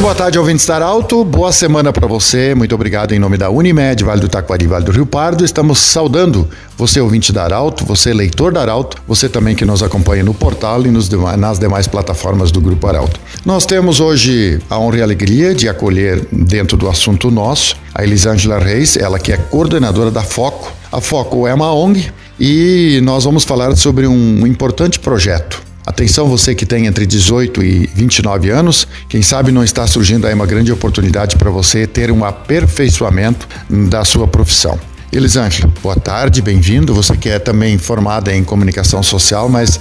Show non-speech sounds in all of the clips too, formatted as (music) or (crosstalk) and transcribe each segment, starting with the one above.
Muito boa tarde, ouvintes da Alto. Boa semana para você. Muito obrigado em nome da Unimed, Vale do Taquari, Vale do Rio Pardo. Estamos saudando você, ouvinte da Arauto, você, leitor da Arauto, você também que nos acompanha no portal e nas demais plataformas do Grupo Arauto. Nós temos hoje a honra e a alegria de acolher, dentro do assunto nosso, a Elisângela Reis, ela que é coordenadora da FOCO. A FOCO é uma ONG e nós vamos falar sobre um importante projeto Atenção você que tem entre 18 e 29 anos, quem sabe não está surgindo aí uma grande oportunidade para você ter um aperfeiçoamento da sua profissão. Elisângela, boa tarde, bem-vindo. Você que é também formada em comunicação social, mas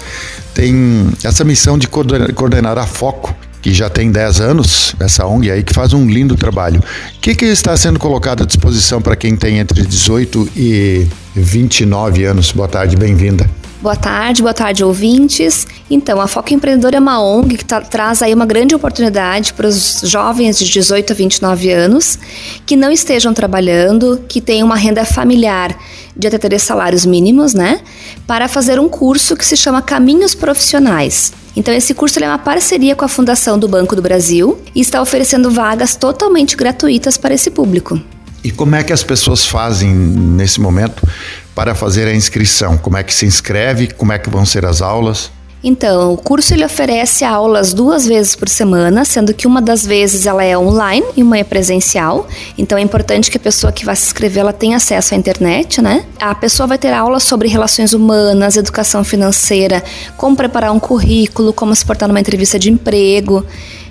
tem essa missão de coordenar a Foco, que já tem 10 anos, essa ONG aí que faz um lindo trabalho. O que, que está sendo colocado à disposição para quem tem entre 18 e 29 anos? Boa tarde, bem-vinda. Boa tarde, boa tarde, ouvintes. Então, a Foco Empreendedor é uma ONG que tá, traz aí uma grande oportunidade para os jovens de 18 a 29 anos que não estejam trabalhando, que tenham uma renda familiar de até três salários mínimos, né? Para fazer um curso que se chama Caminhos Profissionais. Então, esse curso é uma parceria com a Fundação do Banco do Brasil e está oferecendo vagas totalmente gratuitas para esse público. E como é que as pessoas fazem nesse momento para fazer a inscrição? Como é que se inscreve? Como é que vão ser as aulas? Então, o curso ele oferece aulas duas vezes por semana, sendo que uma das vezes ela é online e uma é presencial. Então é importante que a pessoa que vai se inscrever ela tenha acesso à internet, né? A pessoa vai ter aulas sobre relações humanas, educação financeira, como preparar um currículo, como se portar numa entrevista de emprego.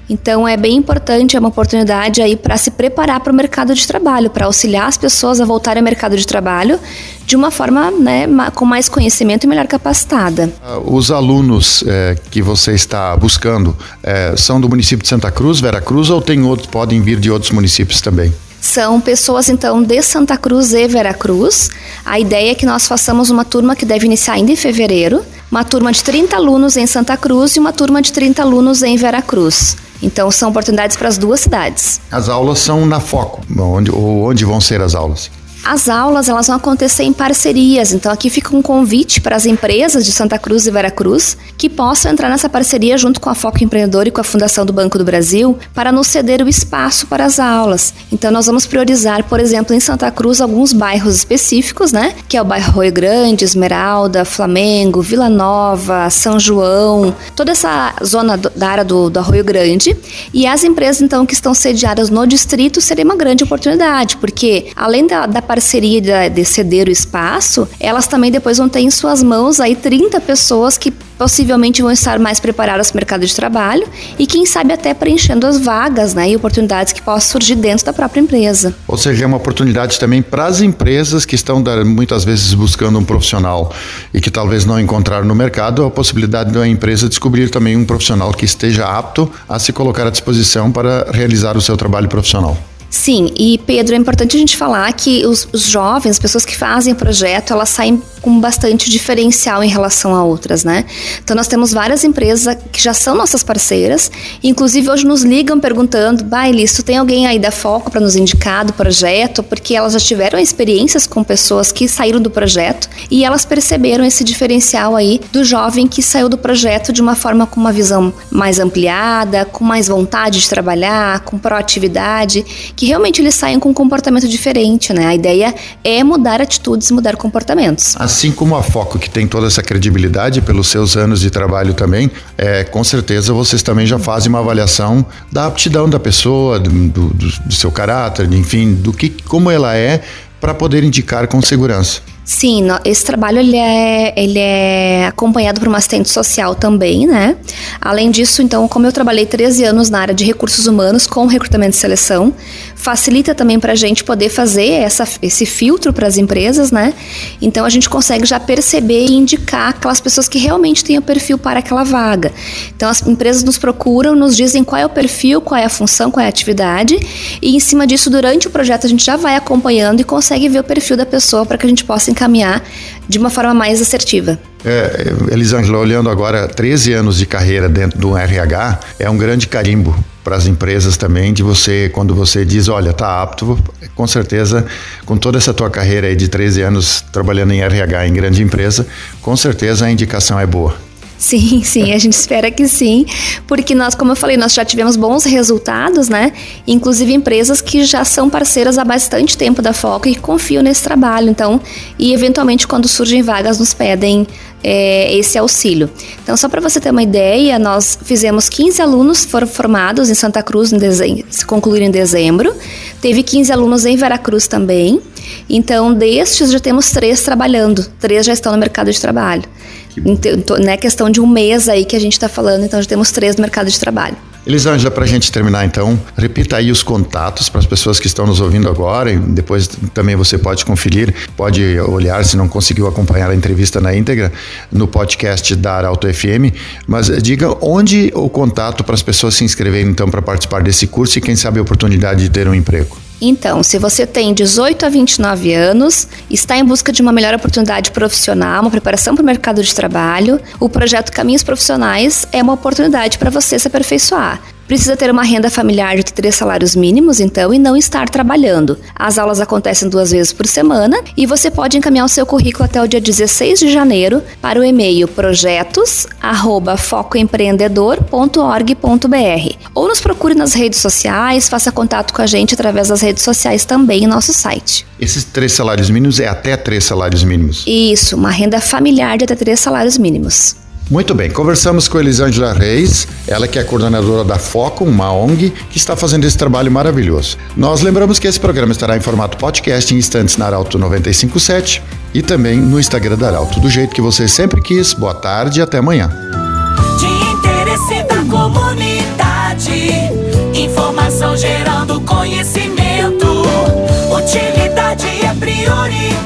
Então é bem importante, é uma oportunidade aí para se preparar para o mercado de trabalho, para auxiliar as pessoas a voltarem ao mercado de trabalho de uma forma né, com mais conhecimento e melhor capacitada. Ah, os alunos é, que você está buscando é, são do município de Santa Cruz, Vera Cruz, ou tem outros, podem vir de outros municípios também? São pessoas então de Santa Cruz e Veracruz. A ideia é que nós façamos uma turma que deve iniciar ainda em fevereiro, uma turma de 30 alunos em Santa Cruz e uma turma de 30 alunos em Veracruz. Então são oportunidades para as duas cidades. As aulas são na Foco, onde, onde vão ser as aulas? As aulas elas vão acontecer em parcerias, então aqui fica um convite para as empresas de Santa Cruz e Veracruz que possam entrar nessa parceria junto com a Foco Empreendedor e com a Fundação do Banco do Brasil para nos ceder o espaço para as aulas. Então nós vamos priorizar, por exemplo, em Santa Cruz alguns bairros específicos, né? Que é o bairro Rio Grande, Esmeralda, Flamengo, Vila Nova, São João, toda essa zona da área do, do Arroio Grande. E as empresas então que estão sediadas no distrito seria uma grande oportunidade, porque além da, da parceria de, de ceder o espaço, elas também depois vão ter em suas mãos aí 30 pessoas que possivelmente vão estar mais preparadas para o mercado de trabalho e quem sabe até preenchendo as vagas né, e oportunidades que possam surgir dentro da própria empresa. Ou seja, é uma oportunidade também para as empresas que estão muitas vezes buscando um profissional e que talvez não encontraram no mercado, a possibilidade da empresa descobrir também um profissional que esteja apto a se colocar à disposição para realizar o seu trabalho profissional. Sim, e Pedro, é importante a gente falar que os, os jovens, as pessoas que fazem o projeto, elas saem com bastante diferencial em relação a outras, né? Então nós temos várias empresas que já são nossas parceiras, inclusive hoje nos ligam perguntando, Bailis, tu tem alguém aí da Foco para nos indicar do projeto? Porque elas já tiveram experiências com pessoas que saíram do projeto e elas perceberam esse diferencial aí do jovem que saiu do projeto de uma forma com uma visão mais ampliada, com mais vontade de trabalhar, com proatividade, que realmente eles saem com um comportamento diferente, né? A ideia é mudar atitudes, mudar comportamentos. Assim como a Foco, que tem toda essa credibilidade pelos seus anos de trabalho também, é, com certeza vocês também já fazem uma avaliação da aptidão da pessoa, do, do, do seu caráter, enfim, do que como ela é para poder indicar com segurança. Sim, esse trabalho ele é, ele é acompanhado por uma assistente social também, né? Além disso, então, como eu trabalhei 13 anos na área de recursos humanos com recrutamento e seleção, facilita também para a gente poder fazer essa, esse filtro para as empresas, né? Então a gente consegue já perceber e indicar aquelas pessoas que realmente têm o perfil para aquela vaga. Então as empresas nos procuram, nos dizem qual é o perfil, qual é a função, qual é a atividade, e em cima disso, durante o projeto, a gente já vai acompanhando e consegue ver o perfil da pessoa para que a gente possa encaminhar de uma forma mais assertiva. É, Elisângela, olhando agora 13 anos de carreira dentro do RH, é um grande carimbo para as empresas também de você, quando você diz, olha, tá apto, com certeza, com toda essa tua carreira aí de 13 anos trabalhando em RH em grande empresa, com certeza a indicação é boa. Sim, (laughs) sim, a gente espera que sim, porque nós, como eu falei, nós já tivemos bons resultados, né? Inclusive empresas que já são parceiras há bastante tempo da Foco e confiam nesse trabalho, então, e eventualmente quando surgem vagas nos pedem é, esse auxílio. Então, só para você ter uma ideia, nós fizemos 15 alunos foram formados em Santa Cruz, em dezembro, se concluíram em dezembro. Teve 15 alunos em Veracruz também. Então, destes já temos três trabalhando, três já estão no mercado de trabalho. Então, não é questão de um mês aí que a gente está falando, então já temos três no mercado de trabalho. Elisângela, para a gente terminar então, repita aí os contatos para as pessoas que estão nos ouvindo agora e depois também você pode conferir, pode olhar se não conseguiu acompanhar a entrevista na íntegra no podcast da Arauto FM, mas diga onde o contato para as pessoas se inscreverem então para participar desse curso e quem sabe a oportunidade de ter um emprego. Então, se você tem 18 a 29 anos, está em busca de uma melhor oportunidade profissional, uma preparação para o mercado de trabalho, o projeto Caminhos Profissionais é uma oportunidade para você se aperfeiçoar. Precisa ter uma renda familiar de três salários mínimos, então, e não estar trabalhando. As aulas acontecem duas vezes por semana e você pode encaminhar o seu currículo até o dia 16 de janeiro para o e-mail projetos@focoempreendedor.org.br ou nos procure nas redes sociais, faça contato com a gente através das redes sociais também em nosso site. Esses três salários mínimos é até três salários mínimos? Isso, uma renda familiar de até três salários mínimos. Muito bem, conversamos com Elisângela Reis, ela que é coordenadora da Foco, uma ONG, que está fazendo esse trabalho maravilhoso. Nós lembramos que esse programa estará em formato podcast em instantes na Arauto 957 e também no Instagram da Arauto, do jeito que você sempre quis. Boa tarde e até amanhã. De interesse da comunidade, informação gerando conhecimento, utilidade é prioridade.